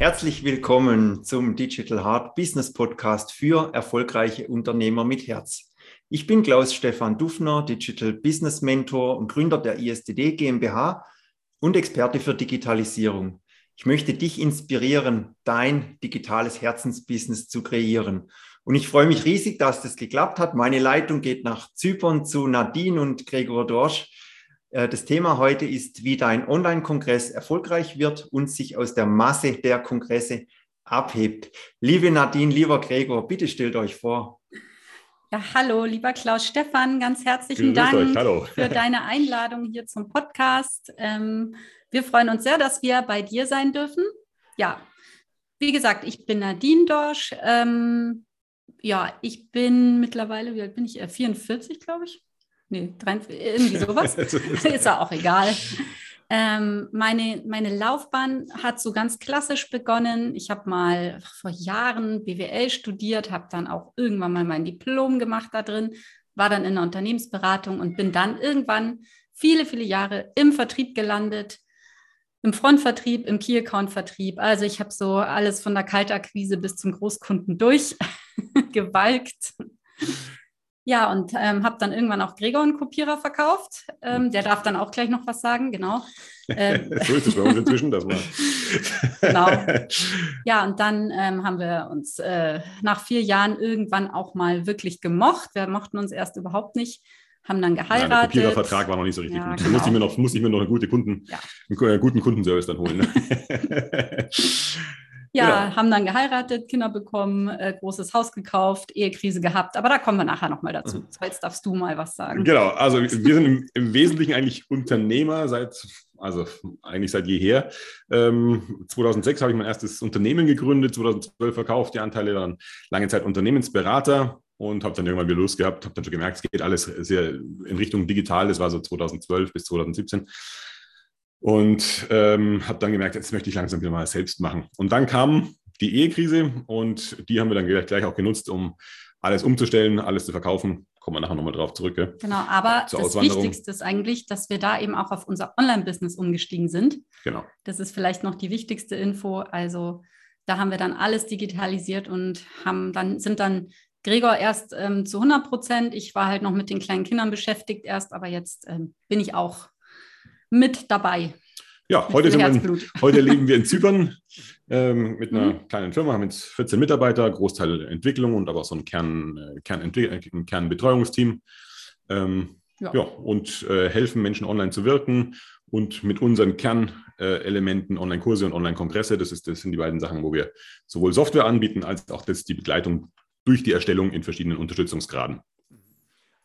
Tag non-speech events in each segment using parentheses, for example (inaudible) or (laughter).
Herzlich willkommen zum Digital Heart Business Podcast für erfolgreiche Unternehmer mit Herz. Ich bin Klaus Stefan Dufner, Digital Business Mentor und Gründer der ISTD GmbH und Experte für Digitalisierung. Ich möchte dich inspirieren, dein digitales Herzensbusiness zu kreieren. Und ich freue mich riesig, dass das geklappt hat. Meine Leitung geht nach Zypern zu Nadine und Gregor Dorsch. Äh, das Thema heute ist, wie dein Online-Kongress erfolgreich wird und sich aus der Masse der Kongresse abhebt. Liebe Nadine, lieber Gregor, bitte stellt euch vor. Ja, hallo, lieber Klaus Stefan, ganz herzlichen Grüß Dank für deine Einladung hier zum Podcast. Ähm, wir freuen uns sehr, dass wir bei dir sein dürfen. Ja, wie gesagt, ich bin Nadine Dorsch. Ähm, ja, ich bin mittlerweile, wie alt bin ich? 44, äh, glaube ich. Nee, 43, irgendwie sowas. (laughs) ist ja auch egal. Ähm, meine, meine Laufbahn hat so ganz klassisch begonnen. Ich habe mal vor Jahren BWL studiert, habe dann auch irgendwann mal mein Diplom gemacht da drin, war dann in der Unternehmensberatung und bin dann irgendwann viele, viele Jahre im Vertrieb gelandet, im Frontvertrieb, im Key-Account-Vertrieb. Also ich habe so alles von der Kaltakquise bis zum Großkunden durchgewalkt. (laughs) Ja, und ähm, habe dann irgendwann auch Gregor einen Kopierer verkauft. Ähm, der darf dann auch gleich noch was sagen, genau. Ähm, (laughs) so ist es bei uns inzwischen, das mal. (laughs) genau. Ja, und dann ähm, haben wir uns äh, nach vier Jahren irgendwann auch mal wirklich gemocht. Wir mochten uns erst überhaupt nicht, haben dann geheiratet. Ja, der Kopierervertrag war noch nicht so richtig ja, gut. Genau. Da musste ich, mir noch, musste ich mir noch eine gute Kunden, ja. einen guten Kundenservice dann holen. Ne? (laughs) Ja, genau. haben dann geheiratet, Kinder bekommen, äh, großes Haus gekauft, Ehekrise gehabt. Aber da kommen wir nachher nochmal dazu. Mhm. Jetzt darfst du mal was sagen. Genau, also wir sind im, im Wesentlichen eigentlich Unternehmer seit, also eigentlich seit jeher. Ähm, 2006 habe ich mein erstes Unternehmen gegründet, 2012 verkauft die Anteile, dann lange Zeit Unternehmensberater und habe dann irgendwann wieder Lust gehabt, habe dann schon gemerkt, es geht alles sehr in Richtung digital. Das war so 2012 bis 2017. Und ähm, habe dann gemerkt, jetzt möchte ich langsam wieder mal selbst machen. Und dann kam die Ehekrise und die haben wir dann gleich auch genutzt, um alles umzustellen, alles zu verkaufen. Kommen wir nachher nochmal drauf zurück. Gell? Genau, aber das Wichtigste ist eigentlich, dass wir da eben auch auf unser Online-Business umgestiegen sind. Genau. Das ist vielleicht noch die wichtigste Info. Also da haben wir dann alles digitalisiert und haben dann, sind dann Gregor erst ähm, zu 100 Prozent. Ich war halt noch mit den kleinen Kindern beschäftigt erst, aber jetzt ähm, bin ich auch mit dabei. Ja, heute, sind wir in, (laughs) heute leben wir in Zypern ähm, mit einer mhm. kleinen Firma, haben jetzt 14 Mitarbeiter, Großteil Entwicklung und aber auch so ein, Kern, äh, Kern ein Kernbetreuungsteam. Ähm, ja. ja. und äh, helfen Menschen online zu wirken und mit unseren Kernelementen äh, Online-Kurse und Online-Kongresse. Das, das sind die beiden Sachen, wo wir sowohl Software anbieten als auch das, die Begleitung durch die Erstellung in verschiedenen Unterstützungsgraden.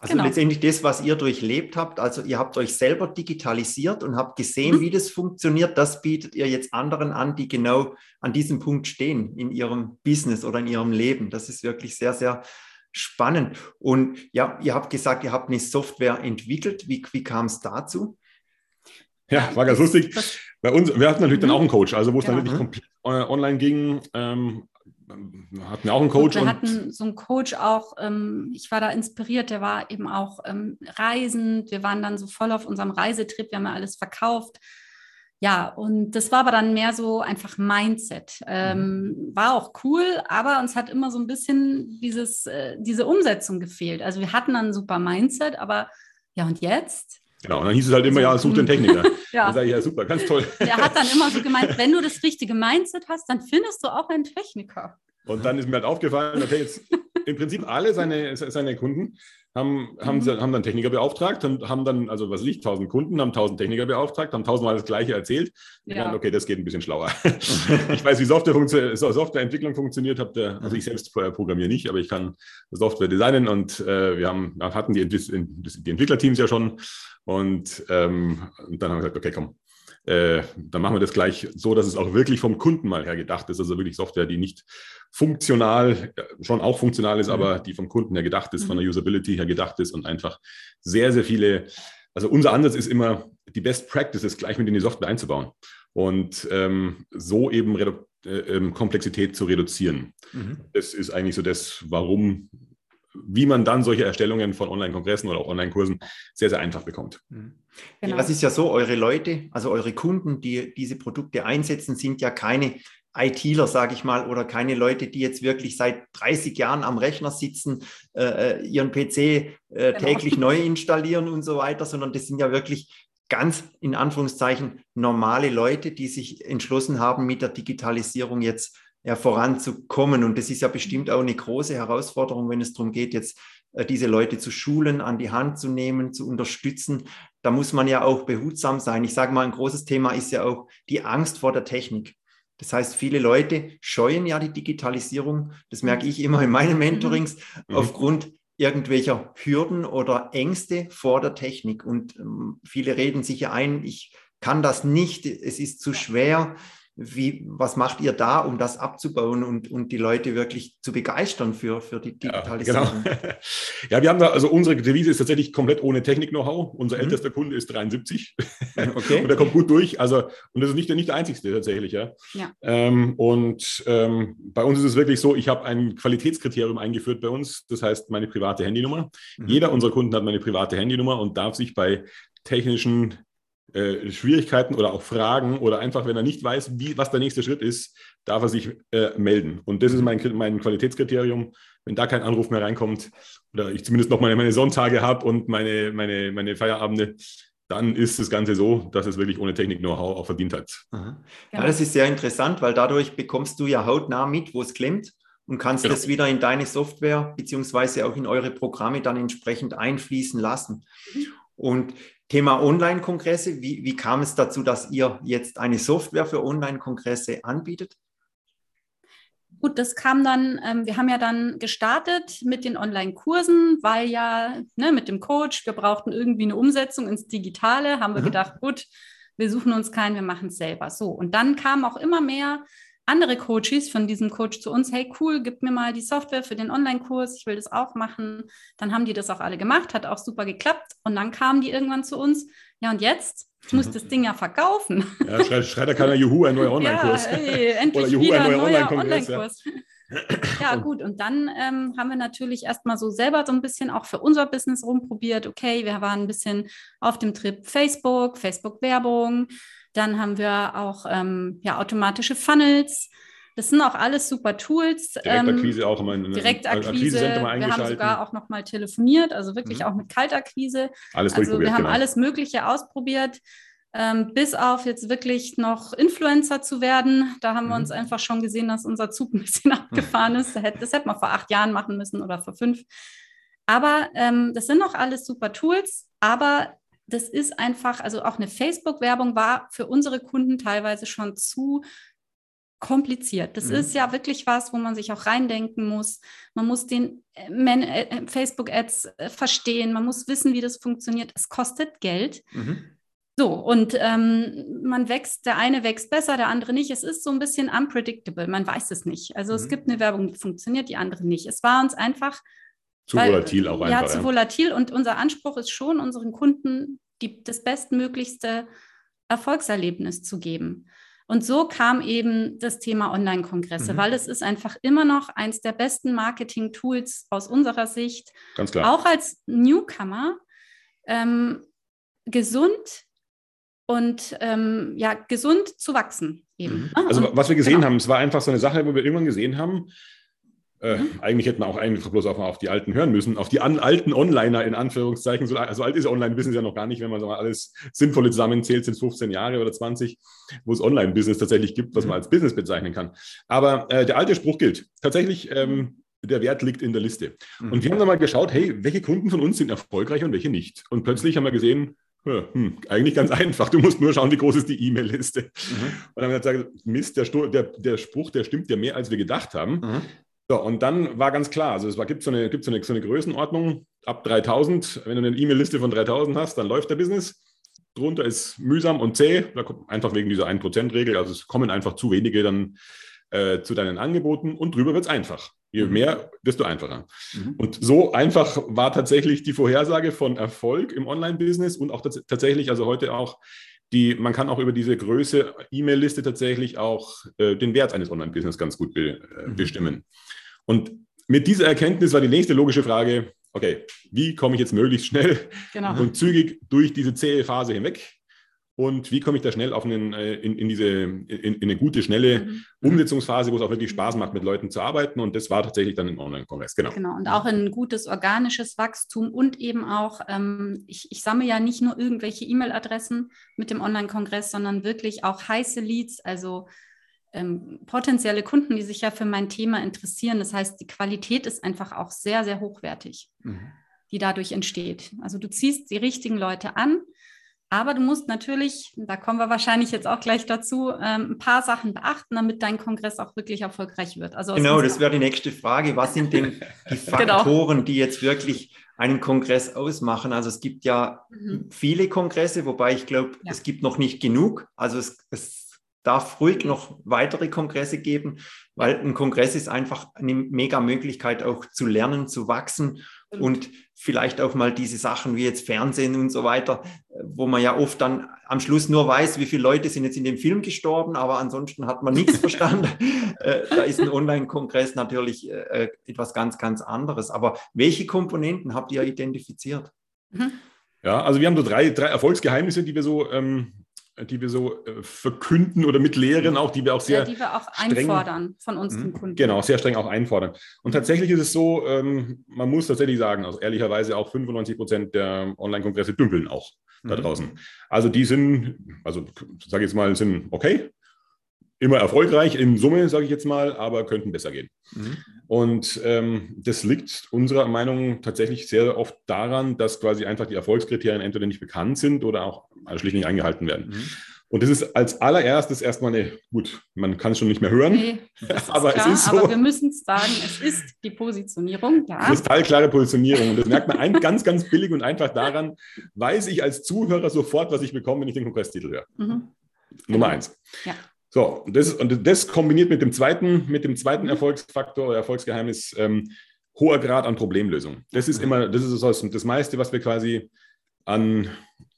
Also genau. letztendlich das, was ihr durchlebt habt, also ihr habt euch selber digitalisiert und habt gesehen, mhm. wie das funktioniert, das bietet ihr jetzt anderen an, die genau an diesem Punkt stehen in ihrem Business oder in ihrem Leben. Das ist wirklich sehr, sehr spannend. Und ja, ihr habt gesagt, ihr habt eine Software entwickelt. Wie, wie kam es dazu? Ja, war ganz lustig. Bei uns, wir hatten natürlich mhm. dann auch einen Coach, also wo es dann wirklich komplett äh, online ging, ähm, hatten auch einen Coach. Und wir hatten so einen Coach auch, ähm, ich war da inspiriert, der war eben auch ähm, reisend. Wir waren dann so voll auf unserem Reisetrip, wir haben ja alles verkauft. Ja, und das war aber dann mehr so einfach Mindset. Ähm, mhm. War auch cool, aber uns hat immer so ein bisschen dieses, äh, diese Umsetzung gefehlt. Also wir hatten dann ein super Mindset, aber ja, und jetzt? Genau, und dann hieß es halt immer, also, ja, such den Techniker. (laughs) ja. Dann sage ich, ja, super, ganz toll. Er hat dann immer so gemeint, (laughs) wenn du das richtige Mindset hast, dann findest du auch einen Techniker. Und dann ist mir halt aufgefallen, okay, jetzt im Prinzip alle seine, seine Kunden haben, haben, mhm. haben dann Techniker beauftragt und haben dann, also was liegt, 1000 Kunden, haben 1000 Techniker beauftragt, haben tausendmal das Gleiche erzählt. Ja. Dann, okay, das geht ein bisschen schlauer. (laughs) ich weiß, wie Software funktio Softwareentwicklung funktioniert. Hab der, also ich selbst programmiere nicht, aber ich kann Software designen und äh, wir haben, hatten die, die Entwicklerteams ja schon. Und, ähm, und dann haben wir gesagt, okay, komm, äh, dann machen wir das gleich so, dass es auch wirklich vom Kunden mal her gedacht ist. Also wirklich Software, die nicht funktional, schon auch funktional ist, mhm. aber die vom Kunden her gedacht ist, von der mhm. Usability her gedacht ist und einfach sehr, sehr viele, also unser Ansatz ist immer, die Best Practices gleich mit in die Software einzubauen und ähm, so eben Redu äh, ähm, Komplexität zu reduzieren. Mhm. Das ist eigentlich so das, warum wie man dann solche Erstellungen von Online-Kongressen oder auch Online-Kursen sehr, sehr einfach bekommt. Mhm. Genau. Das ist ja so, eure Leute, also eure Kunden, die diese Produkte einsetzen, sind ja keine ITler, sage ich mal, oder keine Leute, die jetzt wirklich seit 30 Jahren am Rechner sitzen, äh, äh ihren PC äh, genau. täglich neu installieren und so weiter, sondern das sind ja wirklich ganz in Anführungszeichen normale Leute, die sich entschlossen haben, mit der Digitalisierung jetzt ja, voranzukommen. Und das ist ja bestimmt auch eine große Herausforderung, wenn es darum geht, jetzt äh, diese Leute zu schulen, an die Hand zu nehmen, zu unterstützen. Da muss man ja auch behutsam sein. Ich sage mal, ein großes Thema ist ja auch die Angst vor der Technik. Das heißt, viele Leute scheuen ja die Digitalisierung. Das merke ich immer in meinen Mentorings mhm. aufgrund irgendwelcher Hürden oder Ängste vor der Technik. Und ähm, viele reden sich ja ein, ich kann das nicht, es ist zu schwer. Wie, was macht ihr da, um das abzubauen und, und die Leute wirklich zu begeistern für, für die Digitalisierung? Ja, genau. (laughs) ja, wir haben da, also unsere Devise ist tatsächlich komplett ohne Technik-Know-how. Unser mhm. ältester Kunde ist 73 (laughs) okay. und der kommt gut durch. Also, und das ist nicht, nicht der einzigste tatsächlich. Ja. ja. Ähm, und ähm, bei uns ist es wirklich so, ich habe ein Qualitätskriterium eingeführt bei uns, das heißt meine private Handynummer. Mhm. Jeder unserer Kunden hat meine private Handynummer und darf sich bei technischen äh, Schwierigkeiten oder auch Fragen oder einfach, wenn er nicht weiß, wie, was der nächste Schritt ist, darf er sich äh, melden. Und das ist mein, mein Qualitätskriterium. Wenn da kein Anruf mehr reinkommt oder ich zumindest noch meine, meine Sonntage habe und meine, meine, meine Feierabende, dann ist das Ganze so, dass es wirklich ohne Technik-Know-how auch verdient hat. Ja. ja, das ist sehr interessant, weil dadurch bekommst du ja hautnah mit, wo es klemmt und kannst genau. das wieder in deine Software beziehungsweise auch in eure Programme dann entsprechend einfließen lassen. Mhm. Und Thema Online-Kongresse, wie, wie kam es dazu, dass ihr jetzt eine Software für Online-Kongresse anbietet? Gut, das kam dann, ähm, wir haben ja dann gestartet mit den Online-Kursen, weil ja ne, mit dem Coach, wir brauchten irgendwie eine Umsetzung ins Digitale, haben wir mhm. gedacht, gut, wir suchen uns keinen, wir machen es selber. So, und dann kam auch immer mehr andere Coaches von diesem Coach zu uns, hey cool, gib mir mal die Software für den Online-Kurs, ich will das auch machen. Dann haben die das auch alle gemacht, hat auch super geklappt. Und dann kamen die irgendwann zu uns, ja und jetzt? Ich muss das Ding ja verkaufen. Ja, schreit, schreit da keiner Juhu, ein neuer (laughs) Online-Kurs. Ja, ey, endlich Oder Juhu, wieder ein neuer Online-Kurs. Online ja, gut. Und dann ähm, haben wir natürlich erstmal so selber so ein bisschen auch für unser Business rumprobiert. Okay, wir waren ein bisschen auf dem Trip Facebook, Facebook-Werbung, dann haben wir auch ähm, ja, automatische Funnels. Das sind auch alles super Tools. Direktakquise ähm, auch immer in Direktakquise. Wir haben sogar auch noch mal telefoniert, also wirklich mhm. auch mit Kaltakquise. Alles also wir haben genau. alles Mögliche ausprobiert, ähm, bis auf jetzt wirklich noch Influencer zu werden. Da haben mhm. wir uns einfach schon gesehen, dass unser Zug ein bisschen (laughs) abgefahren ist. Das hätte, das hätte man vor acht Jahren machen müssen oder vor fünf. Aber ähm, das sind noch alles super Tools, aber das ist einfach, also auch eine Facebook-Werbung war für unsere Kunden teilweise schon zu kompliziert. Das mhm. ist ja wirklich was, wo man sich auch reindenken muss. Man muss den äh, äh, äh, Facebook-Ads verstehen, man muss wissen, wie das funktioniert. Es kostet Geld. Mhm. So, und ähm, man wächst, der eine wächst besser, der andere nicht. Es ist so ein bisschen unpredictable, man weiß es nicht. Also mhm. es gibt eine Werbung, die funktioniert, die andere nicht. Es war uns einfach zu Weil, volatil auch einfach. Ja, zu volatil. Und unser Anspruch ist schon, unseren Kunden die, das bestmöglichste Erfolgserlebnis zu geben. Und so kam eben das Thema Online-Kongresse, mhm. weil es ist einfach immer noch eins der besten Marketing-Tools aus unserer Sicht. Ganz klar. Auch als Newcomer ähm, gesund und ähm, ja, gesund zu wachsen eben. Mhm. Also was wir gesehen genau. haben, es war einfach so eine Sache, wo wir irgendwann gesehen haben, äh, mhm. Eigentlich hätten wir auch einfach bloß auf, auf die Alten hören müssen, auf die an, alten Onliner in Anführungszeichen. So also alt ist Online-Business ja noch gar nicht, wenn man so mal alles Sinnvolle zusammenzählt, sind es 15 Jahre oder 20, wo es Online-Business tatsächlich gibt, was mhm. man als Business bezeichnen kann. Aber äh, der alte Spruch gilt. Tatsächlich, ähm, der Wert liegt in der Liste. Mhm. Und wir haben dann mal geschaut, hey, welche Kunden von uns sind erfolgreich und welche nicht? Und plötzlich haben wir gesehen, hm, eigentlich ganz (laughs) einfach. Du musst nur schauen, wie groß ist die E-Mail-Liste. Mhm. Und dann haben wir gesagt, Mist, der, der, der, Spruch, der stimmt ja mehr, als wir gedacht haben. Mhm. So, und dann war ganz klar, also es war, gibt so eine, gibt so eine, so eine Größenordnung ab 3000. Wenn du eine E-Mail-Liste von 3000 hast, dann läuft der Business. Drunter ist mühsam und zäh, einfach wegen dieser 1%-Regel. Also es kommen einfach zu wenige dann äh, zu deinen Angeboten und drüber wird es einfach. Je mhm. mehr, desto einfacher. Mhm. Und so einfach war tatsächlich die Vorhersage von Erfolg im Online-Business und auch tatsächlich, also heute auch die, man kann auch über diese Größe E-Mail-Liste tatsächlich auch äh, den Wert eines Online-Business ganz gut be, äh, mhm. bestimmen. Und mit dieser Erkenntnis war die nächste logische Frage, okay, wie komme ich jetzt möglichst schnell genau. (laughs) und zügig durch diese zähe Phase hinweg? Und wie komme ich da schnell auf einen, äh, in, in diese, in, in, eine gute, schnelle mhm. Umsetzungsphase, wo es auch wirklich Spaß macht, mit Leuten zu arbeiten. Und das war tatsächlich dann im Online-Kongress, genau. Genau, und auch ein gutes organisches Wachstum und eben auch, ähm, ich, ich sammle ja nicht nur irgendwelche E-Mail-Adressen mit dem Online-Kongress, sondern wirklich auch heiße Leads, also ähm, potenzielle Kunden, die sich ja für mein Thema interessieren. Das heißt, die Qualität ist einfach auch sehr, sehr hochwertig, mhm. die dadurch entsteht. Also du ziehst die richtigen Leute an aber du musst natürlich, da kommen wir wahrscheinlich jetzt auch gleich dazu, ähm, ein paar Sachen beachten, damit dein Kongress auch wirklich erfolgreich wird. Also genau, das wäre die nächste Frage. Was sind denn die (laughs) genau. Faktoren, genau. die jetzt wirklich einen Kongress ausmachen? Also es gibt ja mhm. viele Kongresse, wobei ich glaube, ja. es gibt noch nicht genug. Also es, es darf ruhig noch weitere Kongresse geben, weil ein Kongress ist einfach eine mega Möglichkeit auch zu lernen, zu wachsen und vielleicht auch mal diese Sachen wie jetzt Fernsehen und so weiter, wo man ja oft dann am Schluss nur weiß, wie viele Leute sind jetzt in dem Film gestorben, aber ansonsten hat man nichts (laughs) verstanden. Äh, da ist ein Online-Kongress natürlich äh, etwas ganz, ganz anderes. Aber welche Komponenten habt ihr identifiziert? Mhm. Ja, also wir haben so drei, drei Erfolgsgeheimnisse, die wir so ähm, die wir so äh, verkünden oder mit lehren, auch die wir auch sehr. Ja, die wir auch streng, einfordern von unseren mhm. Kunden. Genau, sehr streng auch einfordern. Und tatsächlich ist es so, ähm, man muss tatsächlich sagen, also ehrlicherweise auch 95 Prozent der Online-Kongresse dümpeln auch mhm. da draußen. Also die sind, also sage ich jetzt mal, sind okay, immer erfolgreich in Summe, sage ich jetzt mal, aber könnten besser gehen. Mhm. Und ähm, das liegt unserer Meinung tatsächlich sehr oft daran, dass quasi einfach die Erfolgskriterien entweder nicht bekannt sind oder auch schlicht nicht eingehalten werden. Mhm. Und das ist als allererstes erstmal eine, gut, man kann es schon nicht mehr hören, nee, (laughs) aber klar, es ist so. Aber wir müssen es sagen, es ist die Positionierung, ja. Kristallklare Positionierung. Und das merkt man ein, ganz, ganz billig und einfach daran, weiß ich als Zuhörer sofort, was ich bekomme, wenn ich den Kongresstitel höre. Mhm. Nummer eins. Ja. So, das, und das kombiniert mit dem zweiten, mit dem zweiten Erfolgsfaktor oder Erfolgsgeheimnis, ähm, hoher Grad an Problemlösung. Das ist immer, das ist das, das meiste, was wir quasi an,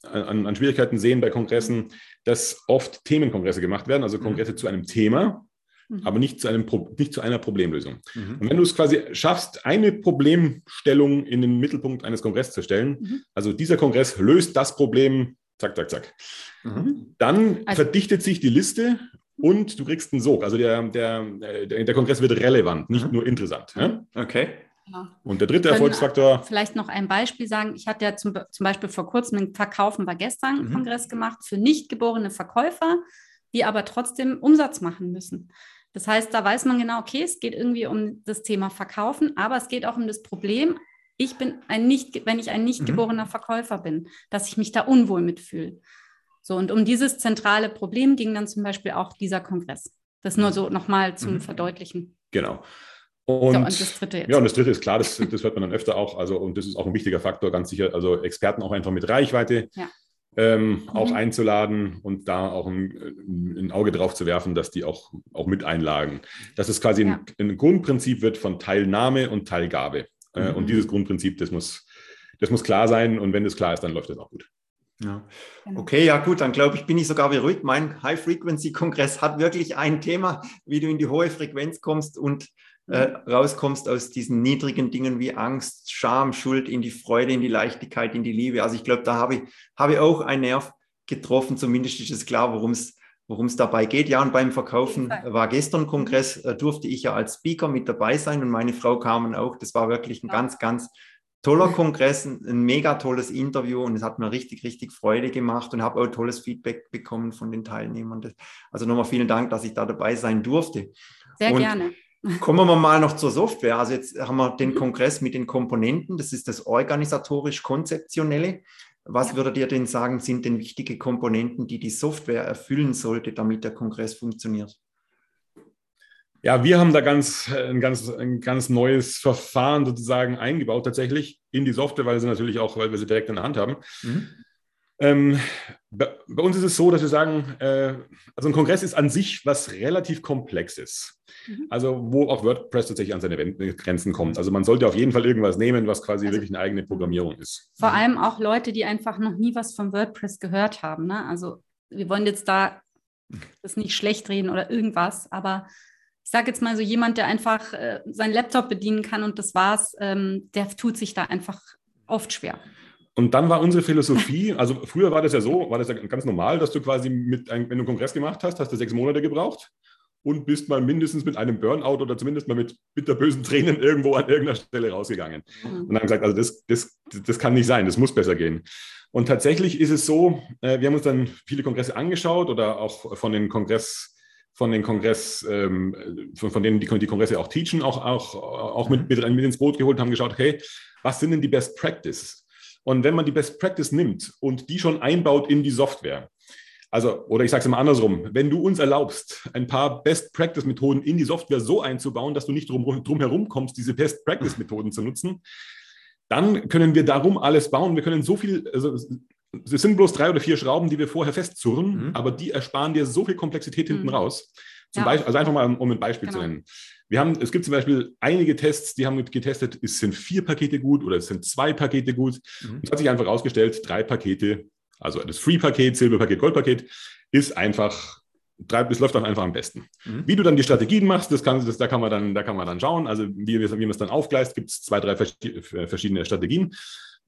an, an, Schwierigkeiten sehen bei Kongressen, dass oft Themenkongresse gemacht werden, also Kongresse mhm. zu einem Thema, mhm. aber nicht zu, einem, nicht zu einer Problemlösung. Mhm. Und wenn du es quasi schaffst, eine Problemstellung in den Mittelpunkt eines Kongresses zu stellen, mhm. also dieser Kongress löst das Problem, zack, zack, zack, mhm. dann also, verdichtet sich die Liste und du kriegst einen Sog. Also der, der, der, Kongress wird relevant, nicht mhm. nur interessant. Ja? Okay. Ja. Und der dritte Erfolgsfaktor. Vielleicht noch ein Beispiel sagen. Ich hatte ja zum, zum Beispiel vor kurzem einen Verkaufen war gestern mhm. Kongress gemacht für nicht geborene Verkäufer, die aber trotzdem Umsatz machen müssen. Das heißt, da weiß man genau, okay, es geht irgendwie um das Thema Verkaufen, aber es geht auch um das Problem, ich bin ein nicht, wenn ich ein nicht mhm. geborener Verkäufer bin, dass ich mich da unwohl mitfühle. So, und um dieses zentrale Problem ging dann zum Beispiel auch dieser Kongress. Das nur so nochmal zum mhm. Verdeutlichen. Genau. Und, so, und, das dritte jetzt. Ja, und das dritte ist klar, das, das hört man dann öfter auch. Also, und das ist auch ein wichtiger Faktor, ganz sicher. Also Experten auch einfach mit Reichweite ja. ähm, mhm. auch einzuladen und da auch ein, ein, Auge drauf zu werfen, dass die auch, auch mit einladen. Dass es quasi ja. ein, ein, Grundprinzip wird von Teilnahme und Teilgabe. Äh, mhm. Und dieses Grundprinzip, das muss, das muss klar sein. Und wenn das klar ist, dann läuft das auch gut. Ja. Genau. Okay, ja gut, dann glaube ich, bin ich sogar beruhigt. Mein High-Frequency-Kongress hat wirklich ein Thema, wie du in die hohe Frequenz kommst und äh, mhm. rauskommst aus diesen niedrigen Dingen wie Angst, Scham, Schuld in die Freude, in die Leichtigkeit, in die Liebe. Also ich glaube, da habe ich, habe ich auch einen Nerv getroffen. Zumindest ist es klar, worum es worum es dabei geht. Ja, und beim Verkaufen war gestern Kongress, äh, durfte ich ja als Speaker mit dabei sein und meine Frau kamen auch. Das war wirklich ein ja. ganz, ganz toller Kongress, ein mega tolles Interview und es hat mir richtig, richtig Freude gemacht und habe auch tolles Feedback bekommen von den Teilnehmern. Also nochmal vielen Dank, dass ich da dabei sein durfte. Sehr und gerne. (laughs) Kommen wir mal noch zur Software. Also jetzt haben wir den mhm. Kongress mit den Komponenten. Das ist das organisatorisch-konzeptionelle. Was ja. würdet ihr denn sagen, sind denn wichtige Komponenten, die die Software erfüllen sollte, damit der Kongress funktioniert? Ja, wir haben da ganz, ein, ganz, ein ganz neues Verfahren sozusagen eingebaut, tatsächlich in die Software, weil sie natürlich auch, weil wir sie direkt in der Hand haben. Mhm. Ähm, bei, bei, uns ist es so, dass wir sagen, äh, also ein Kongress ist an sich was relativ Komplexes. Mhm. Also wo auch WordPress tatsächlich an seine Grenzen kommt. Also man sollte auf jeden Fall irgendwas nehmen, was quasi also, wirklich eine eigene Programmierung ist. Vor allem auch Leute, die einfach noch nie was von WordPress gehört haben. Ne? Also wir wollen jetzt da das nicht schlecht reden oder irgendwas, aber ich sage jetzt mal so, jemand, der einfach äh, seinen Laptop bedienen kann und das war's, ähm, der tut sich da einfach oft schwer. und dann war unsere Philosophie, (laughs) also früher war das ja so, war das ja ganz normal, dass du quasi mit, ein, wenn du einen Kongress gemacht hast, hast du sechs Monate gebraucht und bist mal mindestens mit einem Burnout oder zumindest mal mit bitterbösen Tränen irgendwo an irgendeiner Stelle rausgegangen. Mhm. Und dann gesagt, also das, das, das kann nicht sein, das muss besser gehen. Und tatsächlich ist es so, äh, wir haben uns dann viele Kongresse angeschaut oder auch von den Kongress von den Kongress, ähm, von, von, denen die, die Kongresse auch teachen, auch, auch, auch mit, mit, mit ins Boot geholt, haben geschaut, okay, was sind denn die Best Practice? Und wenn man die Best Practice nimmt und die schon einbaut in die Software, also, oder ich sage es mal andersrum, wenn du uns erlaubst, ein paar Best-Practice-Methoden in die Software so einzubauen, dass du nicht drum, drum herum kommst, diese Best-Practice-Methoden zu nutzen, dann können wir darum alles bauen. Wir können so viel, also es sind bloß drei oder vier Schrauben, die wir vorher festzurren, mhm. aber die ersparen dir so viel Komplexität hinten mhm. raus. Zum ja. Beispiel, also einfach mal, um ein Beispiel genau. zu nennen. Wir haben, es gibt zum Beispiel einige Tests, die haben getestet, es sind vier Pakete gut oder es sind zwei Pakete gut. Mhm. Es hat sich einfach herausgestellt, drei Pakete also das Free-Paket, Silberpaket, Goldpaket ist einfach, es läuft dann einfach am besten. Mhm. Wie du dann die Strategien machst, das kann, das, da, kann man dann, da kann man dann schauen. Also wie, wie man es dann aufgleist, gibt es zwei, drei verschiedene Strategien.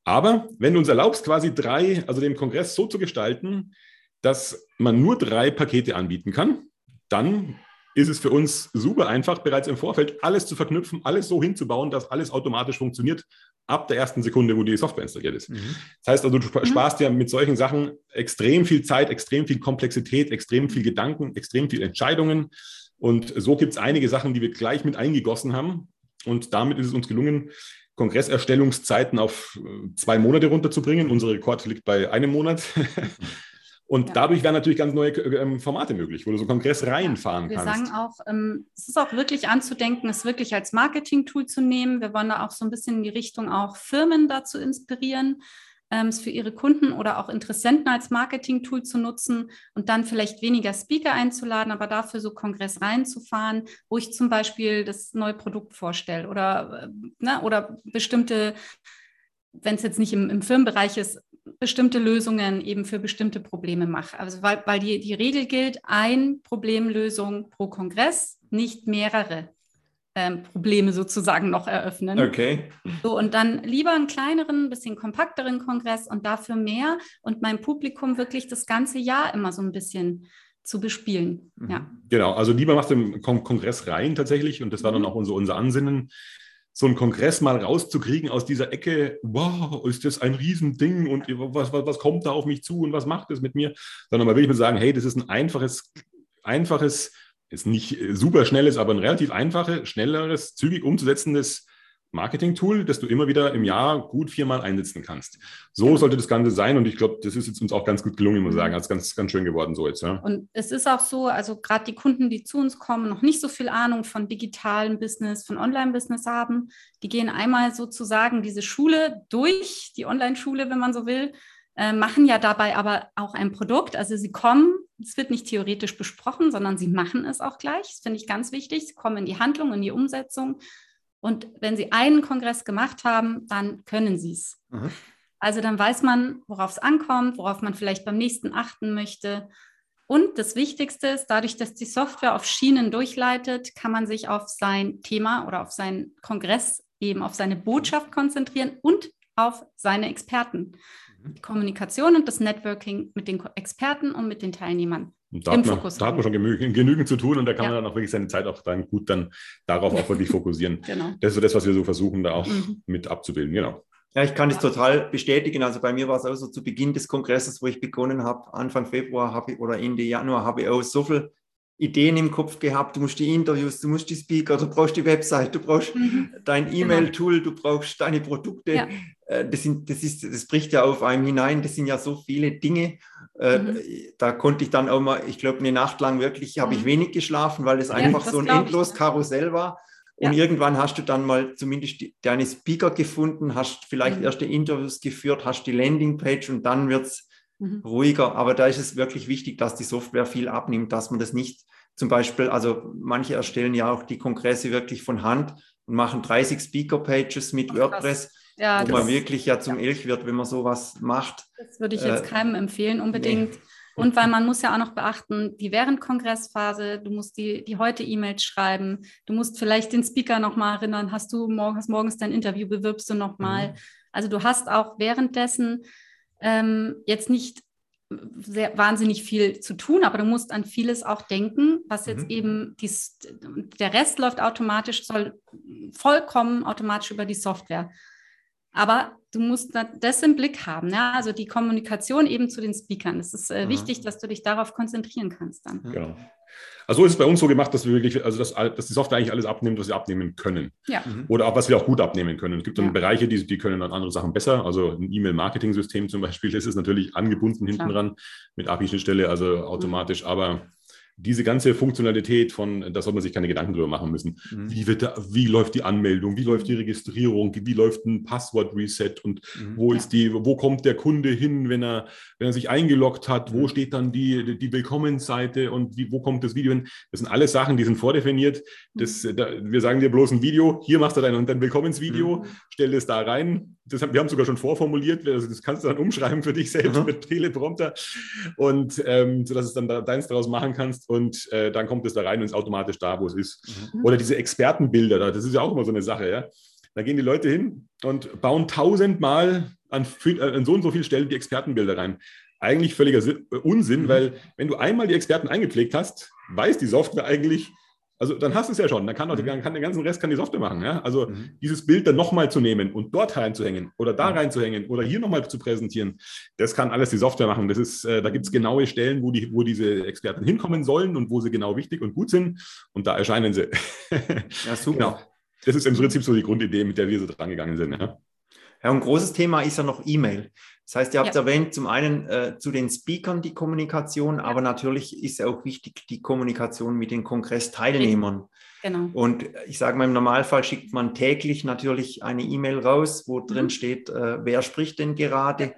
Aber wenn du uns erlaubst, quasi drei, also den Kongress so zu gestalten, dass man nur drei Pakete anbieten kann, dann ist es für uns super einfach, bereits im Vorfeld alles zu verknüpfen, alles so hinzubauen, dass alles automatisch funktioniert, ab der ersten Sekunde, wo die Software installiert ist. Mhm. Das heißt also, du mhm. sparst ja mit solchen Sachen extrem viel Zeit, extrem viel Komplexität, extrem viel Gedanken, extrem viel Entscheidungen. Und so gibt es einige Sachen, die wir gleich mit eingegossen haben. Und damit ist es uns gelungen, Kongresserstellungszeiten auf äh, zwei Monate runterzubringen. Unser Rekord liegt bei einem Monat. (laughs) Und ja. dadurch werden natürlich ganz neue ähm, Formate möglich, wo du so Kongress reinfahren ja, wir kannst. Wir sagen auch, ähm, es ist auch wirklich anzudenken, es wirklich als Marketing-Tool zu nehmen. Wir wollen da auch so ein bisschen in die Richtung auch Firmen dazu inspirieren, es für ihre Kunden oder auch Interessenten als Marketing-Tool zu nutzen und dann vielleicht weniger Speaker einzuladen, aber dafür so Kongress reinzufahren, wo ich zum Beispiel das neue Produkt vorstelle oder, äh, ne, oder bestimmte wenn es jetzt nicht im, im Firmenbereich ist, bestimmte Lösungen eben für bestimmte Probleme mache. Also weil, weil die, die Regel gilt, ein Problemlösung pro Kongress, nicht mehrere ähm, Probleme sozusagen noch eröffnen. Okay. So, und dann lieber einen kleineren, bisschen kompakteren Kongress und dafür mehr und mein Publikum wirklich das ganze Jahr immer so ein bisschen zu bespielen. Mhm. Ja. Genau, also lieber machst du im Kongress rein tatsächlich und das war dann mhm. auch unser, unser Ansinnen, so einen Kongress mal rauszukriegen aus dieser Ecke, wow, ist das ein Riesending und was, was, was kommt da auf mich zu und was macht es mit mir, sondern mal wirklich mal sagen, hey, das ist ein einfaches, einfaches, ist nicht super schnelles, aber ein relativ einfaches, schnelleres, zügig umzusetzendes Marketing-Tool, das du immer wieder im Jahr gut viermal einsetzen kannst. So sollte das Ganze sein und ich glaube, das ist jetzt uns auch ganz gut gelungen, muss ich sagen. Das ist ganz, ganz schön geworden so jetzt. Ja. Und es ist auch so, also gerade die Kunden, die zu uns kommen, noch nicht so viel Ahnung von digitalem Business, von Online-Business haben, die gehen einmal sozusagen diese Schule durch, die Online-Schule, wenn man so will, äh, machen ja dabei aber auch ein Produkt. Also sie kommen, es wird nicht theoretisch besprochen, sondern sie machen es auch gleich. Das finde ich ganz wichtig. Sie kommen in die Handlung, in die Umsetzung und wenn Sie einen Kongress gemacht haben, dann können Sie es. Mhm. Also dann weiß man, worauf es ankommt, worauf man vielleicht beim nächsten achten möchte. Und das Wichtigste ist, dadurch, dass die Software auf Schienen durchleitet, kann man sich auf sein Thema oder auf seinen Kongress, eben auf seine Botschaft konzentrieren und auf seine Experten. Die Kommunikation und das Networking mit den Experten und mit den Teilnehmern. Und da, hat man, da hat man, schon genügend, genügend, zu tun und da kann ja. man dann auch wirklich seine Zeit auch dann gut dann darauf auch wirklich fokussieren. (laughs) genau. Das ist so das, was wir so versuchen, da auch mhm. mit abzubilden. Genau. Ja, ich kann das total bestätigen. Also bei mir war es auch so zu Beginn des Kongresses, wo ich begonnen habe, Anfang Februar habe ich, oder Ende Januar habe ich auch so viel Ideen im Kopf gehabt. Du musst die Interviews, du musst die Speaker, du brauchst die Website, du brauchst mhm. dein genau. E-Mail-Tool, du brauchst deine Produkte. Ja. Äh, das, sind, das, ist, das bricht ja auf einem hinein. Das sind ja so viele Dinge. Äh, mhm. Da konnte ich dann auch mal, ich glaube, eine Nacht lang wirklich, habe ich mhm. wenig geschlafen, weil es ja, einfach so ein endlos Karussell war. Und ja. irgendwann hast du dann mal zumindest deine Speaker gefunden, hast vielleicht mhm. erste Interviews geführt, hast die Landingpage und dann wird es mhm. ruhiger. Aber da ist es wirklich wichtig, dass die Software viel abnimmt, dass man das nicht zum Beispiel, also manche erstellen ja auch die Kongresse wirklich von Hand und machen 30 Speaker-Pages mit Ach, WordPress ja, wo man wirklich ja zum Elch wird, wenn man sowas macht. Das würde ich jetzt äh, keinem empfehlen, unbedingt. Nee. Und weil (laughs) man muss ja auch noch beachten, die während Kongressphase, du musst die, die heute E-Mails schreiben, du musst vielleicht den Speaker nochmal erinnern, hast du morgens, morgens dein Interview, bewirbst du nochmal. Mhm. Also du hast auch währenddessen ähm, jetzt nicht sehr wahnsinnig viel zu tun, aber du musst an vieles auch denken, was jetzt mhm. eben dies, der Rest läuft automatisch, soll vollkommen automatisch über die Software. Aber du musst das im Blick haben, ja? also die Kommunikation eben zu den Speakern. Es ist äh, mhm. wichtig, dass du dich darauf konzentrieren kannst dann. Genau. Also ist es bei uns so gemacht, dass wir wirklich, also dass, dass die Software eigentlich alles abnimmt, was wir abnehmen können. Ja. Mhm. Oder auch was wir auch gut abnehmen können. Es gibt dann ja. Bereiche, die, die können dann andere Sachen besser. Also ein E-Mail-Marketing-System zum Beispiel, das ist natürlich angebunden hinten dran mit API-Schnittstelle, also automatisch, mhm. aber diese ganze Funktionalität von, da soll man sich keine Gedanken drüber machen müssen. Mhm. Wie, wird da, wie läuft die Anmeldung, wie läuft die Registrierung, wie läuft ein Passwort-Reset und mhm. wo ist die, wo kommt der Kunde hin, wenn er, wenn er sich eingeloggt hat, wo mhm. steht dann die, die Willkommensseite und wie, wo kommt das Video hin? Das sind alles Sachen, die sind vordefiniert. Das, mhm. da, wir sagen dir bloß ein Video, hier machst du dein, dein Willkommensvideo, mhm. stell es da rein. Das, wir haben es sogar schon vorformuliert, das kannst du dann umschreiben für dich selbst mit Teleprompter und ähm, sodass es dann da, deins daraus machen kannst und äh, dann kommt es da rein und ist automatisch da, wo es ist. Mhm. Oder diese Expertenbilder, da, das ist ja auch immer so eine Sache, ja. Da gehen die Leute hin und bauen tausendmal an, äh, an so und so vielen Stellen die Expertenbilder rein. Eigentlich völliger Unsinn, mhm. weil wenn du einmal die Experten eingepflegt hast, weiß die Software eigentlich, also dann hast du es ja schon. Dann kann, auch, mhm. kann den ganzen Rest kann die Software machen. Ja? Also mhm. dieses Bild dann nochmal zu nehmen und dort reinzuhängen oder da mhm. reinzuhängen oder hier nochmal zu präsentieren, das kann alles die Software machen. Das ist, äh, da gibt es genaue Stellen, wo, die, wo diese Experten hinkommen sollen und wo sie genau wichtig und gut sind. Und da erscheinen sie. (laughs) ja, super. Genau. Das ist im Prinzip so die Grundidee, mit der wir so dran gegangen sind. Ja? Ja, ein großes Thema ist ja noch E-Mail. Das heißt, ihr habt ja. erwähnt, zum einen äh, zu den Speakern die Kommunikation, ja. aber natürlich ist auch wichtig die Kommunikation mit den Kongressteilnehmern. Genau. Und ich sage mal, im Normalfall schickt man täglich natürlich eine E-Mail raus, wo mhm. drin steht, äh, wer spricht denn gerade,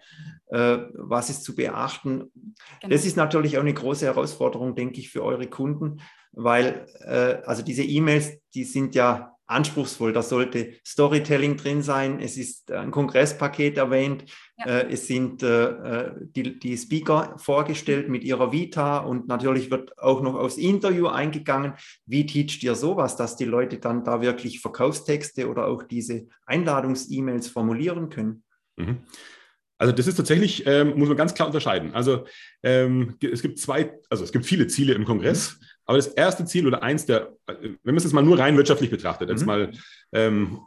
äh, was ist zu beachten. Genau. Das ist natürlich auch eine große Herausforderung, denke ich, für eure Kunden, weil äh, also diese E-Mails, die sind ja anspruchsvoll. Da sollte Storytelling drin sein. Es ist ein Kongresspaket erwähnt. Ja. Äh, es sind äh, äh, die, die Speaker vorgestellt mit ihrer Vita und natürlich wird auch noch aufs Interview eingegangen. Wie teacht ihr sowas, dass die Leute dann da wirklich Verkaufstexte oder auch diese Einladungs-E-Mails formulieren können? Mhm. Also das ist tatsächlich, ähm, muss man ganz klar unterscheiden. Also ähm, es gibt zwei, also es gibt viele Ziele im Kongress. Mhm. Aber das erste Ziel oder eins der, wenn man es jetzt mal nur rein wirtschaftlich betrachtet, jetzt mhm. mal, ähm,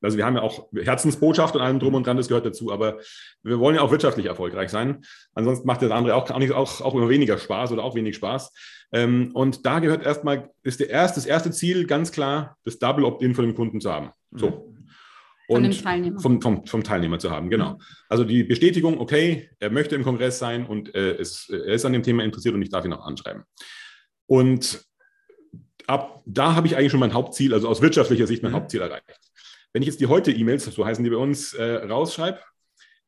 also wir haben ja auch Herzensbotschaft und allem drum und dran, das gehört dazu, aber wir wollen ja auch wirtschaftlich erfolgreich sein. Ansonsten macht das andere auch, auch, auch immer weniger Spaß oder auch wenig Spaß. Ähm, und da gehört erstmal, ist der erste, das erste Ziel ganz klar, das Double Opt-in von dem Kunden zu haben. So. Mhm. Von und Teilnehmer. Vom, vom, vom, Teilnehmer zu haben, genau. Mhm. Also die Bestätigung, okay, er möchte im Kongress sein und äh, ist, er ist an dem Thema interessiert und ich darf ihn auch anschreiben. Und ab da habe ich eigentlich schon mein Hauptziel, also aus wirtschaftlicher Sicht mein mhm. Hauptziel erreicht. Wenn ich jetzt die heute E-Mails, so heißen die bei uns, äh, rausschreibe,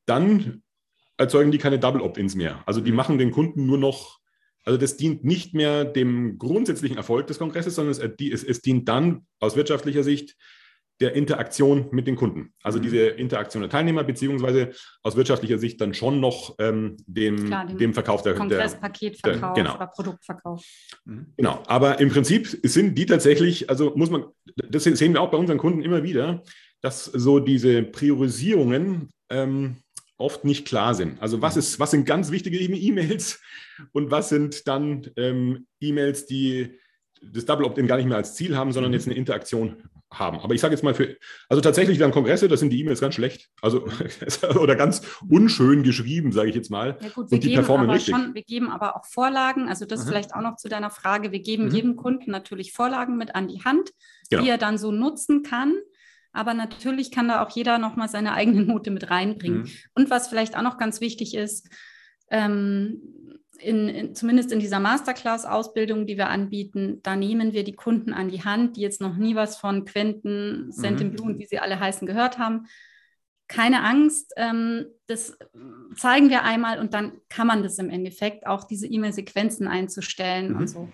dann erzeugen die keine Double Opt-ins mehr. Also die mhm. machen den Kunden nur noch, also das dient nicht mehr dem grundsätzlichen Erfolg des Kongresses, sondern es, es, es dient dann aus wirtschaftlicher Sicht der Interaktion mit den Kunden. Also mhm. diese Interaktion der Teilnehmer, beziehungsweise aus wirtschaftlicher Sicht dann schon noch ähm, dem, Klar, dem, Verkauf der Kongresspaketverkauf genau. oder Produktverkauf. Mhm. Genau, aber im Prinzip sind die tatsächlich, also muss man, das sehen wir auch bei unseren Kunden immer wieder, dass so diese Priorisierungen ähm, oft nicht klar sind. Also was, mhm. ist, was sind ganz wichtige E-Mails und was sind dann ähm, E-Mails, die das Double Opt-in gar nicht mehr als Ziel haben, sondern mhm. jetzt eine Interaktion haben. Aber ich sage jetzt mal für, also tatsächlich dann Kongresse, da sind die E-Mails ganz schlecht, also (laughs) oder ganz unschön geschrieben, sage ich jetzt mal. Ja gut, wir, geben aber schon, wir geben aber auch Vorlagen, also das Aha. vielleicht auch noch zu deiner Frage, wir geben mhm. jedem Kunden natürlich Vorlagen mit an die Hand, genau. die er dann so nutzen kann. Aber natürlich kann da auch jeder nochmal seine eigene Note mit reinbringen. Mhm. Und was vielleicht auch noch ganz wichtig ist, ähm, in, in, zumindest in dieser Masterclass-Ausbildung, die wir anbieten, da nehmen wir die Kunden an die Hand, die jetzt noch nie was von Quenten, Sentiment, mhm. wie sie alle heißen, gehört haben. Keine Angst, ähm, das zeigen wir einmal und dann kann man das im Endeffekt auch diese E-Mail-Sequenzen einzustellen mhm. und so.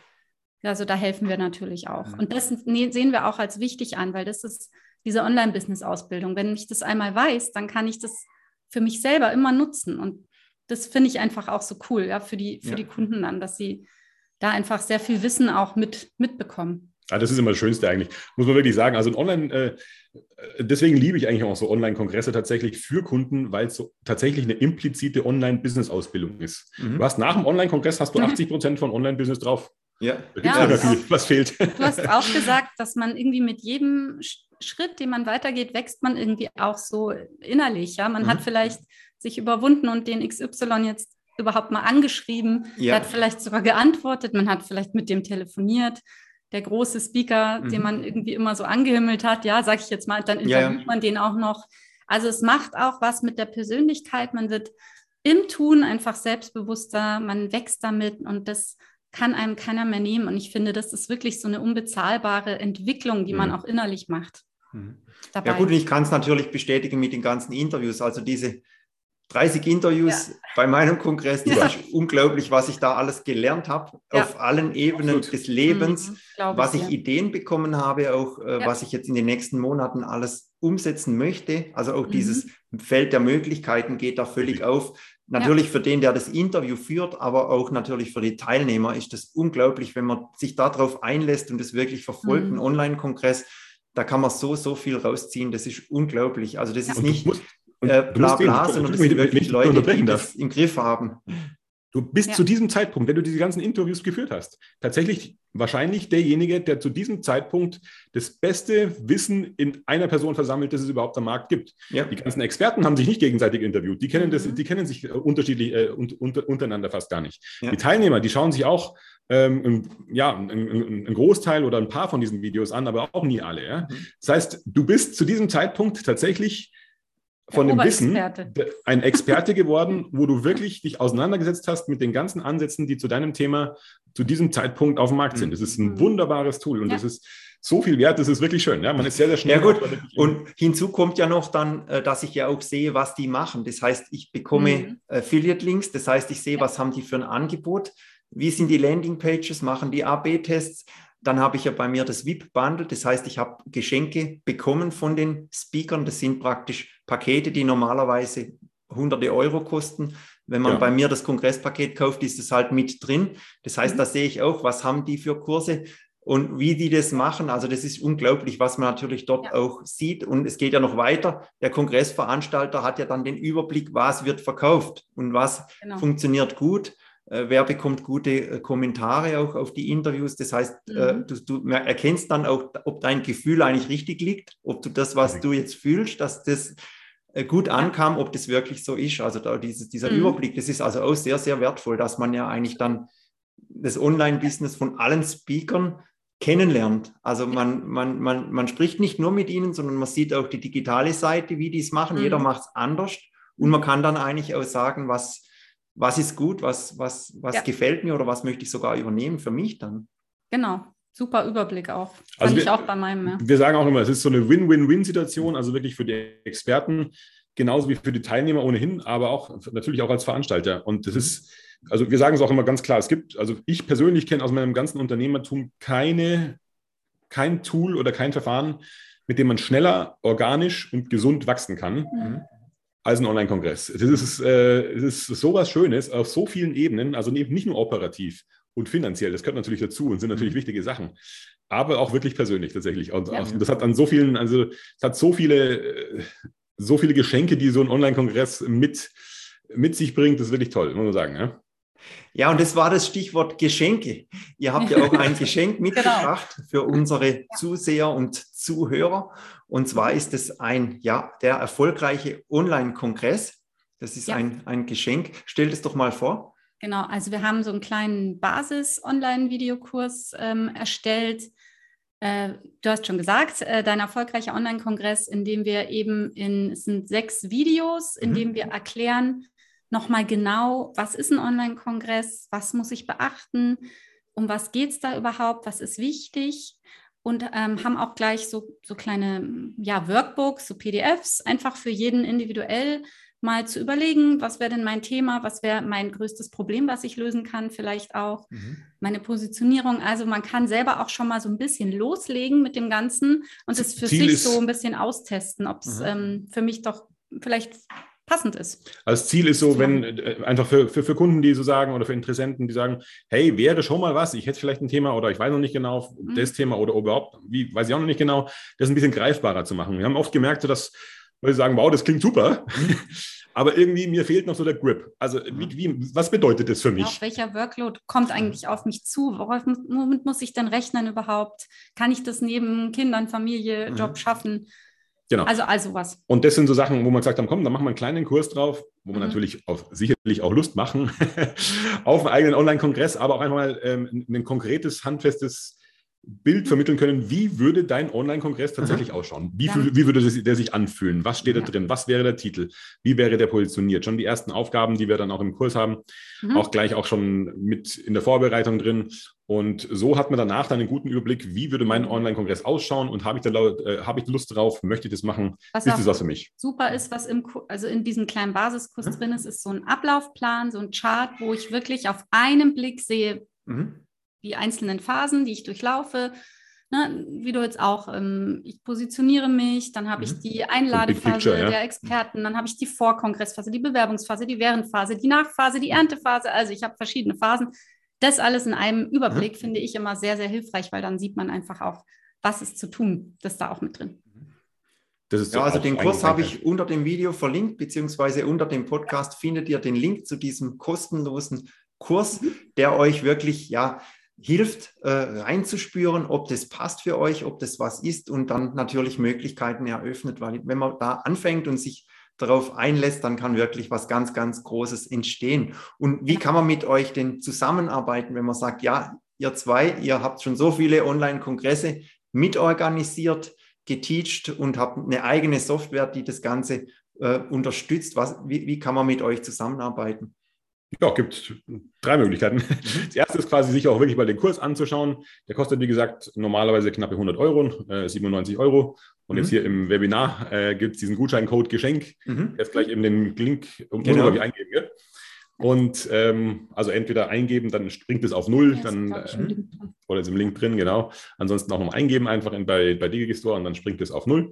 Also da helfen wir natürlich auch. Und das sehen wir auch als wichtig an, weil das ist diese Online-Business-Ausbildung. Wenn ich das einmal weiß, dann kann ich das für mich selber immer nutzen. Und das finde ich einfach auch so cool, ja, für die, für ja. die Kunden dann, dass sie da einfach sehr viel Wissen auch mit, mitbekommen. Ja, das ist immer das Schönste eigentlich, muss man wirklich sagen. Also ein Online, äh, deswegen liebe ich eigentlich auch so Online-Kongresse tatsächlich für Kunden, weil es so tatsächlich eine implizite Online-Business-Ausbildung ist. Mhm. Du hast nach dem Online-Kongress hast du (laughs) 80 Prozent von Online-Business drauf. Ja, ja viel, was fehlt. Du hast (laughs) auch gesagt, dass man irgendwie mit jedem Schritt, den man weitergeht, wächst man irgendwie auch so innerlich. Ja, man mhm. hat vielleicht sich überwunden und den XY jetzt überhaupt mal angeschrieben, ja. hat vielleicht sogar geantwortet, man hat vielleicht mit dem telefoniert. Der große Speaker, mhm. den man irgendwie immer so angehimmelt hat, ja, sag ich jetzt mal, dann interviewt ja, man den auch noch. Also es macht auch was mit der Persönlichkeit. Man wird im Tun einfach selbstbewusster, man wächst damit und das kann einem keiner mehr nehmen. Und ich finde, das ist wirklich so eine unbezahlbare Entwicklung, die man mhm. auch innerlich macht. Mhm. Ja gut, und ich kann es natürlich bestätigen mit den ganzen Interviews. Also diese 30 Interviews ja. bei meinem Kongress, das ja. ist unglaublich, was ich da alles gelernt habe, ja. auf allen Ebenen Absolut. des Lebens, mhm, was ich, ich Ideen bekommen habe, auch äh, was ich jetzt in den nächsten Monaten alles umsetzen möchte. Also auch mhm. dieses Feld der Möglichkeiten geht da völlig auf. Natürlich für den, der das Interview führt, aber auch natürlich für die Teilnehmer ist das unglaublich, wenn man sich darauf einlässt und es wirklich verfolgt, mhm. ein Online-Kongress da kann man so, so viel rausziehen. Das ist unglaublich. Also das ist und nicht musst, äh, bla bla, sondern das sind wirklich Leute, die das im Griff haben. Du bist ja. zu diesem Zeitpunkt, wenn du diese ganzen Interviews geführt hast, tatsächlich wahrscheinlich derjenige, der zu diesem Zeitpunkt das beste Wissen in einer Person versammelt, das es überhaupt am Markt gibt. Ja. Die ganzen Experten haben sich nicht gegenseitig interviewt. Die kennen, das, mhm. die kennen sich äh, unterschiedlich äh, unter, untereinander fast gar nicht. Ja. Die Teilnehmer, die schauen sich auch ähm, ein, ja, ein, ein, Großteil oder ein paar von diesen Videos an, aber auch nie alle. Ja? Mhm. Das heißt, du bist zu diesem Zeitpunkt tatsächlich von dem Wissen ein Experte geworden, (laughs) wo du wirklich dich auseinandergesetzt hast mit den ganzen Ansätzen, die zu deinem Thema zu diesem Zeitpunkt auf dem Markt sind. Das ist ein mhm. wunderbares Tool und ja. das ist so viel wert, das ist wirklich schön. Ja, man ist sehr, sehr schnell. Ja, gut. Und hinzu kommt ja noch dann, äh, dass ich ja auch sehe, was die machen. Das heißt, ich bekomme mhm. Affiliate-Links, das heißt, ich sehe, was haben die für ein Angebot, wie sind die Landing-Pages, machen die AB-Tests, dann habe ich ja bei mir das VIP-Bundle, das heißt, ich habe Geschenke bekommen von den Speakern. Das sind praktisch Pakete, die normalerweise hunderte Euro kosten. Wenn man ja. bei mir das Kongresspaket kauft, ist es halt mit drin. Das heißt, mhm. da sehe ich auch, was haben die für Kurse und wie die das machen. Also das ist unglaublich, was man natürlich dort ja. auch sieht. Und es geht ja noch weiter. Der Kongressveranstalter hat ja dann den Überblick, was wird verkauft und was genau. funktioniert gut. Äh, wer bekommt gute äh, Kommentare auch auf die Interviews. Das heißt, äh, mhm. du, du, erkennst dann auch, ob dein Gefühl eigentlich richtig liegt, ob du das, was du jetzt fühlst, dass das gut ankam, ob das wirklich so ist. Also da dieses, dieser mhm. Überblick, das ist also auch sehr, sehr wertvoll, dass man ja eigentlich dann das Online-Business von allen Speakern kennenlernt. Also man, man, man, man spricht nicht nur mit ihnen, sondern man sieht auch die digitale Seite, wie die es machen. Mhm. Jeder macht es anders. Und man kann dann eigentlich auch sagen, was, was ist gut, was, was, was ja. gefällt mir oder was möchte ich sogar übernehmen für mich dann. Genau, super Überblick auch. Fand also wir, ich auch bei meinem. Ja. Wir sagen auch immer, es ist so eine Win-Win-Win-Situation, also wirklich für die Experten, genauso wie für die Teilnehmer ohnehin, aber auch natürlich auch als Veranstalter. Und das ist, also wir sagen es auch immer ganz klar, es gibt, also ich persönlich kenne aus meinem ganzen Unternehmertum keine, kein Tool oder kein Verfahren, mit dem man schneller, organisch und gesund wachsen kann. Mhm als ein Online-Kongress. Es ist, äh, es ist sowas Schönes auf so vielen Ebenen, also nicht nur operativ und finanziell, das gehört natürlich dazu und sind natürlich mhm. wichtige Sachen, aber auch wirklich persönlich tatsächlich. Und ja. das hat an so vielen, also es hat so viele, so viele Geschenke, die so ein Online-Kongress mit, mit sich bringt, das ist wirklich toll, muss man sagen. Ja? Ja, und das war das Stichwort Geschenke. Ihr habt ja auch ein (laughs) Geschenk genau. mitgebracht genau. für unsere Zuseher und Zuhörer. Und zwar ist es ein, ja, der erfolgreiche Online-Kongress. Das ist ja. ein, ein Geschenk. Stell es doch mal vor. Genau, also wir haben so einen kleinen Basis-Online-Videokurs ähm, erstellt. Äh, du hast schon gesagt, äh, dein erfolgreicher Online-Kongress, in dem wir eben in, es sind sechs Videos, in mhm. dem wir erklären, nochmal genau, was ist ein Online-Kongress, was muss ich beachten, um was geht es da überhaupt, was ist wichtig und ähm, haben auch gleich so, so kleine ja, Workbooks, so PDFs, einfach für jeden individuell mal zu überlegen, was wäre denn mein Thema, was wäre mein größtes Problem, was ich lösen kann, vielleicht auch mhm. meine Positionierung. Also man kann selber auch schon mal so ein bisschen loslegen mit dem Ganzen und es für Ziel sich so ein bisschen austesten, ob es ähm, für mich doch vielleicht passend ist. Als Ziel ist so, wenn äh, einfach für, für, für Kunden, die so sagen oder für Interessenten, die sagen, hey, wäre schon mal was, ich hätte vielleicht ein Thema oder ich weiß noch nicht genau, mhm. das Thema oder überhaupt, wie, weiß ich auch noch nicht genau, das ein bisschen greifbarer zu machen. Wir haben oft gemerkt, dass Leute sagen, wow, das klingt super. Mhm. (laughs) Aber irgendwie mir fehlt noch so der Grip. Also wie, wie, was bedeutet das für mich? Auf welcher Workload kommt eigentlich auf mich zu? Womit muss ich denn rechnen überhaupt? Kann ich das neben Kindern, Familie, mhm. Job schaffen? Genau. Also, also was. Und das sind so Sachen, wo man sagt, dann komm, dann machen wir einen kleinen Kurs drauf, wo wir mhm. natürlich auch, sicherlich auch Lust machen (laughs) auf einen eigenen Online-Kongress, aber auch einfach mal ähm, ein konkretes, handfestes Bild vermitteln können, wie würde dein Online-Kongress tatsächlich Aha. ausschauen? Wie, ja. wie würde der sich anfühlen? Was steht ja. da drin? Was wäre der Titel? Wie wäre der positioniert? Schon die ersten Aufgaben, die wir dann auch im Kurs haben, mhm. auch gleich auch schon mit in der Vorbereitung drin. Und so hat man danach dann einen guten Überblick, wie würde mein Online-Kongress ausschauen und habe ich, da, äh, habe ich Lust drauf, möchte ich das machen? Was ist das was für mich? Super ist, was im, also in diesem kleinen Basiskurs mhm. drin ist, ist so ein Ablaufplan, so ein Chart, wo ich wirklich auf einen Blick sehe, mhm die einzelnen Phasen, die ich durchlaufe. Ne, wie du jetzt auch, ähm, ich positioniere mich, dann habe ich mhm. die Einladephase Picture, ja. der Experten, dann habe ich die Vorkongressphase, die Bewerbungsphase, die Währendphase, die Nachphase, die Erntephase. Also ich habe verschiedene Phasen. Das alles in einem Überblick mhm. finde ich immer sehr, sehr hilfreich, weil dann sieht man einfach auch, was ist zu tun. Das ist da auch mit drin. ja, also den Kurs habe ich unter dem Video verlinkt, beziehungsweise unter dem Podcast findet ihr den Link zu diesem kostenlosen Kurs, mhm. der euch wirklich, ja, hilft, äh, reinzuspüren, ob das passt für euch, ob das was ist und dann natürlich Möglichkeiten eröffnet, weil wenn man da anfängt und sich darauf einlässt, dann kann wirklich was ganz, ganz Großes entstehen. Und wie kann man mit euch denn zusammenarbeiten, wenn man sagt, ja, ihr zwei, ihr habt schon so viele Online-Kongresse mitorganisiert, geteacht und habt eine eigene Software, die das Ganze äh, unterstützt. Was, wie, wie kann man mit euch zusammenarbeiten? Ja, gibt drei Möglichkeiten. Mhm. Das erste ist quasi sich auch wirklich mal den Kurs anzuschauen. Der kostet, wie gesagt, normalerweise knappe 100 Euro, äh, 97 Euro. Und mhm. jetzt hier im Webinar äh, gibt es diesen Gutscheincode Geschenk. Mhm. Jetzt gleich eben den Link um genau. eingeben. Ja? Und ähm, also entweder eingeben, dann springt es auf Null, ja, dann, äh, oder ist im Link drin, genau. Ansonsten auch noch eingeben, einfach in, bei, bei Digistore und dann springt es auf Null.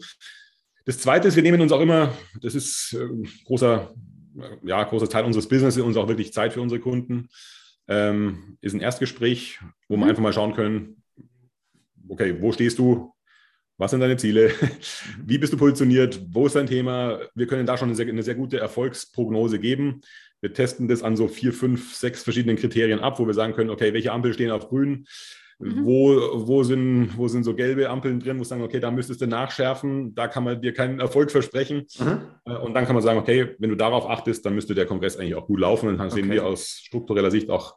Das zweite ist, wir nehmen uns auch immer, das ist äh, großer ja, großer Teil unseres Business und auch wirklich Zeit für unsere Kunden, ähm, ist ein Erstgespräch, wo wir mhm. einfach mal schauen können, okay, wo stehst du? Was sind deine Ziele? Wie bist du positioniert? Wo ist dein Thema? Wir können da schon eine sehr, eine sehr gute Erfolgsprognose geben. Wir testen das an so vier, fünf, sechs verschiedenen Kriterien ab, wo wir sagen können, okay, welche Ampel stehen auf grün? Mhm. Wo, wo, sind, wo sind so gelbe Ampeln drin, wo sagen, okay, da müsstest du nachschärfen, da kann man dir keinen Erfolg versprechen. Mhm. Äh, und dann kann man sagen, okay, wenn du darauf achtest, dann müsste der Kongress eigentlich auch gut laufen. Und dann sehen wir aus struktureller Sicht auch,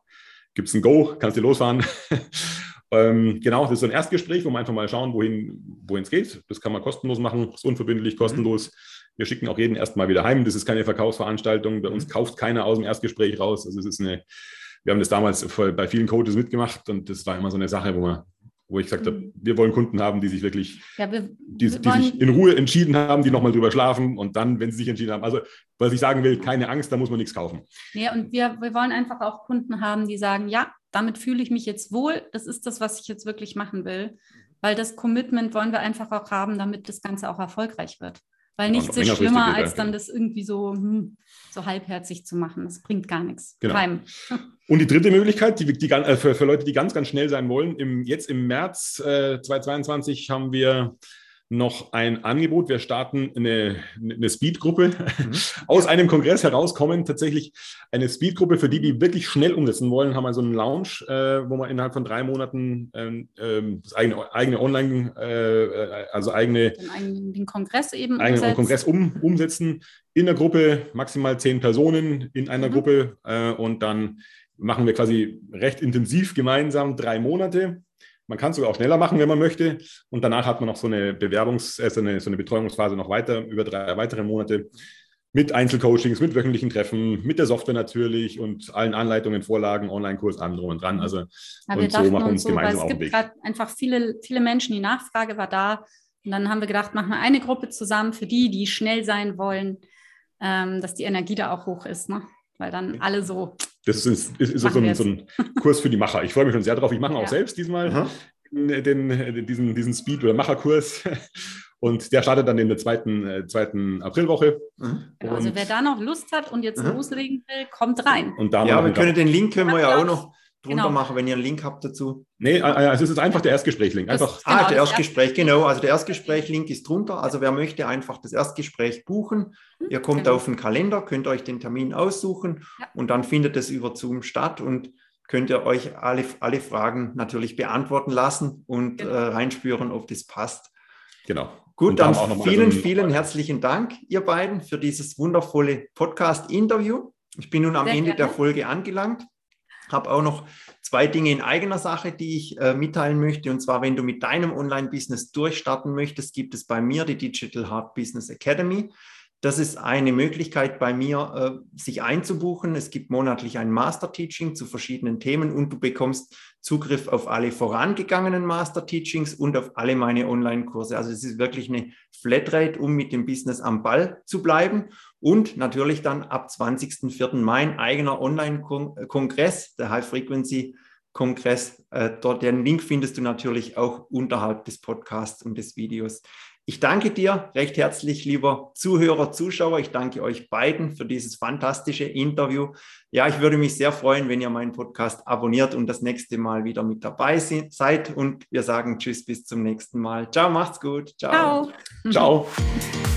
gibt es ein Go, kannst du losfahren. (laughs) ähm, genau, das ist so ein Erstgespräch, wo wir einfach mal schauen, wohin es geht. Das kann man kostenlos machen, ist unverbindlich, kostenlos. Mhm. Wir schicken auch jeden erstmal wieder heim. Das ist keine Verkaufsveranstaltung. Bei uns mhm. kauft keiner aus dem Erstgespräch raus. Also es ist eine wir haben das damals bei vielen Coaches mitgemacht und das war immer so eine Sache, wo man wo ich gesagt habe, mhm. wir wollen Kunden haben, die sich wirklich, ja, wir, die, die sich in Ruhe entschieden haben, die nochmal drüber schlafen und dann, wenn sie sich entschieden haben, also was ich sagen will, keine Angst, da muss man nichts kaufen. Ja, und wir, wir wollen einfach auch Kunden haben, die sagen, ja, damit fühle ich mich jetzt wohl, das ist das, was ich jetzt wirklich machen will, weil das Commitment wollen wir einfach auch haben, damit das Ganze auch erfolgreich wird. Weil nichts ist schlimmer, als dann das irgendwie so, hm, so halbherzig zu machen. Das bringt gar nichts. Genau. Und die dritte Möglichkeit, die, die, äh, für, für, Leute, die ganz, ganz schnell sein wollen, im, jetzt im März äh, 2022 haben wir noch ein Angebot. Wir starten eine, eine Speed-Gruppe. Mhm. (laughs) Aus einem Kongress herauskommen tatsächlich eine Speed-Gruppe für die, die wirklich schnell umsetzen wollen, haben wir so einen Lounge, äh, wo man innerhalb von drei Monaten ähm, ähm das eigene, eigene Online, äh, äh also eigene den, den Kongress eben eigenen Kongress um, umsetzen. In der Gruppe maximal zehn Personen in einer mhm. Gruppe äh, und dann machen wir quasi recht intensiv gemeinsam drei Monate man kann es sogar auch schneller machen, wenn man möchte. Und danach hat man noch so eine Bewerbungs-, also eine, so eine Betreuungsphase noch weiter, über drei weitere Monate mit Einzelcoachings, mit wöchentlichen Treffen, mit der Software natürlich und allen Anleitungen, Vorlagen, Online-Kurs, allem drum und dran. Also ja, und so machen wir uns so, gemeinsam auf den Weg. Es gibt einfach viele, viele Menschen, die Nachfrage war da. Und dann haben wir gedacht, machen wir eine Gruppe zusammen für die, die schnell sein wollen, ähm, dass die Energie da auch hoch ist. Ne? Weil dann alle so das ist, ist, ist so, ein, so, ein, (laughs) Kurs für die Macher. Ich freue mich schon sehr drauf. Ich mache ja. auch selbst diesmal den, den, diesen, diesen Speed- oder Macherkurs. Und der startet dann in der zweiten, äh, zweiten Aprilwoche. Mhm. Genau, also wer da noch Lust hat und jetzt mhm. loslegen will, kommt rein. Und da ja, wir können den Link können wir ja auch noch drunter genau. machen, wenn ihr einen Link habt dazu. Nee, also es ist einfach der Erstgespräch-Link. Einfach. Das, genau, ah, der Erstgespräch, genau. Also der Erstgespräch-Link ist drunter. Also wer möchte einfach das Erstgespräch buchen. Mhm, ihr kommt genau. auf den Kalender, könnt euch den Termin aussuchen ja. und dann findet es über Zoom statt und könnt ihr euch alle, alle Fragen natürlich beantworten lassen und genau. äh, reinspüren, ob das passt. Genau. Gut, dann vielen, so vielen herzlichen Dank, ihr beiden, für dieses wundervolle Podcast-Interview. Ich bin nun am Sehr Ende gerne. der Folge angelangt habe auch noch zwei Dinge in eigener Sache, die ich äh, mitteilen möchte. Und zwar, wenn du mit deinem Online-Business durchstarten möchtest, gibt es bei mir die Digital Hard Business Academy. Das ist eine Möglichkeit bei mir, äh, sich einzubuchen. Es gibt monatlich ein Master-Teaching zu verschiedenen Themen und du bekommst Zugriff auf alle vorangegangenen Master-Teachings und auf alle meine Online-Kurse. Also es ist wirklich eine Flatrate, um mit dem Business am Ball zu bleiben. Und natürlich dann ab 20.04. mein eigener Online-Kongress, der High Frequency Kongress. Äh, dort den Link findest du natürlich auch unterhalb des Podcasts und des Videos. Ich danke dir recht herzlich, lieber Zuhörer, Zuschauer. Ich danke euch beiden für dieses fantastische Interview. Ja, ich würde mich sehr freuen, wenn ihr meinen Podcast abonniert und das nächste Mal wieder mit dabei seid. Und wir sagen Tschüss, bis zum nächsten Mal. Ciao, macht's gut. Ciao. Ciao. Ciao. (laughs)